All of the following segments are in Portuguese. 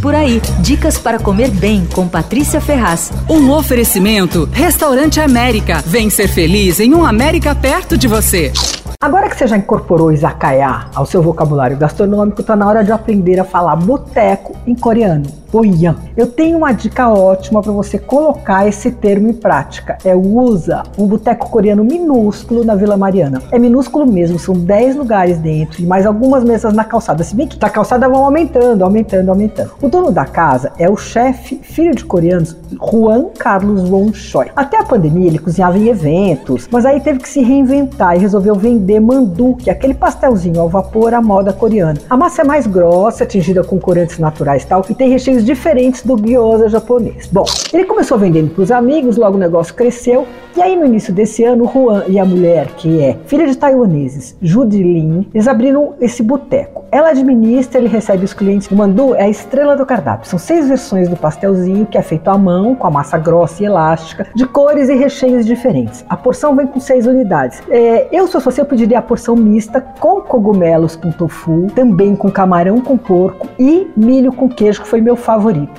Por aí, dicas para comer bem com Patrícia Ferraz. Um oferecimento: Restaurante América. Vem ser feliz em um América perto de você. Agora que você já incorporou izakaya ao seu vocabulário gastronômico, está na hora de aprender a falar boteco em coreano. Oyan. Eu tenho uma dica ótima para você colocar esse termo em prática. É o USA, um boteco coreano minúsculo na Vila Mariana. É minúsculo mesmo, são 10 lugares dentro e mais algumas mesas na calçada. Se bem que a calçada vão aumentando, aumentando, aumentando. O dono da casa é o chefe, filho de coreanos, Juan Carlos Won Choi. Até a pandemia ele cozinhava em eventos, mas aí teve que se reinventar e resolveu vender mandu, que é aquele pastelzinho ao vapor à moda coreana. A massa é mais grossa, tingida com corantes naturais e tal, e tem recheios diferentes do gyoza japonês. Bom, ele começou vendendo para os amigos, logo o negócio cresceu, e aí no início desse ano, Juan e a mulher, que é filha de taiwaneses, Judy Lin, eles abriram esse boteco. Ela administra, ele recebe os clientes. O mandu é a estrela do cardápio. São seis versões do pastelzinho, que é feito à mão, com a massa grossa e elástica, de cores e recheios diferentes. A porção vem com seis unidades. É, eu, se eu fosse, eu pediria a porção mista com cogumelos com tofu, também com camarão com porco e milho com queijo, que foi meu favorito.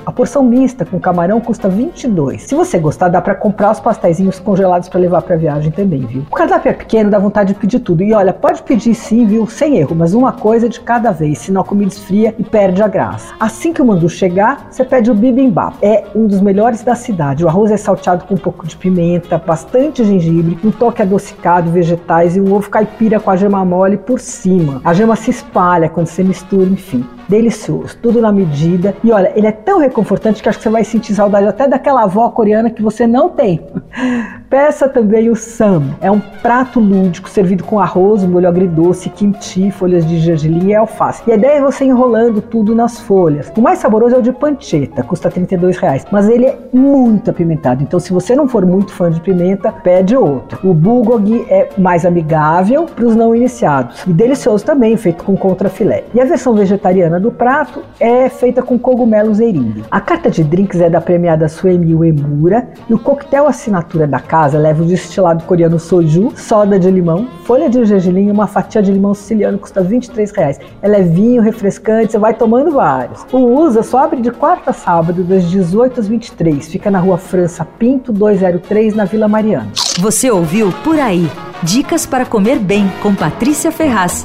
A porção mista com camarão custa 22. Se você gostar, dá para comprar os pastéis congelados para levar para viagem também, viu? O cardápio é pequeno, dá vontade de pedir tudo. E olha, pode pedir sim, viu? Sem erro, mas uma coisa de cada vez, senão a comida esfria e perde a graça. Assim que o mandu chegar, você pede o bibimbap. É um dos melhores da cidade. O arroz é salteado com um pouco de pimenta, bastante gengibre, um toque adocicado, vegetais e um ovo caipira com a gema mole por cima. A gema se espalha quando você mistura, enfim delicioso, tudo na medida. E olha, ele é tão reconfortante que acho que você vai sentir saudade até daquela avó coreana que você não tem. Peça também o sam. É um prato lúdico servido com arroz, molho agridoce, kimchi, folhas de gergelim e alface. E a ideia é você enrolando tudo nas folhas. O mais saboroso é o de pancheta, custa 32 reais, mas ele é muito apimentado. Então, se você não for muito fã de pimenta, pede outro. O bulgogi é mais amigável para os não iniciados e delicioso também, feito com contrafilé. E a versão vegetariana do prato é feita com cogumelos eringue. A carta de drinks é da premiada Suemi Uemura e o coquetel assinatura da casa leva o destilado coreano soju, soda de limão, folha de gergelim e uma fatia de limão siciliano custa 23 reais. É levinho, refrescante, você vai tomando vários. O USA só abre de quarta a sábado das 18 às 23. Fica na rua França Pinto 203 na Vila Mariana. Você ouviu Por Aí. Dicas para comer bem com Patrícia Ferraz.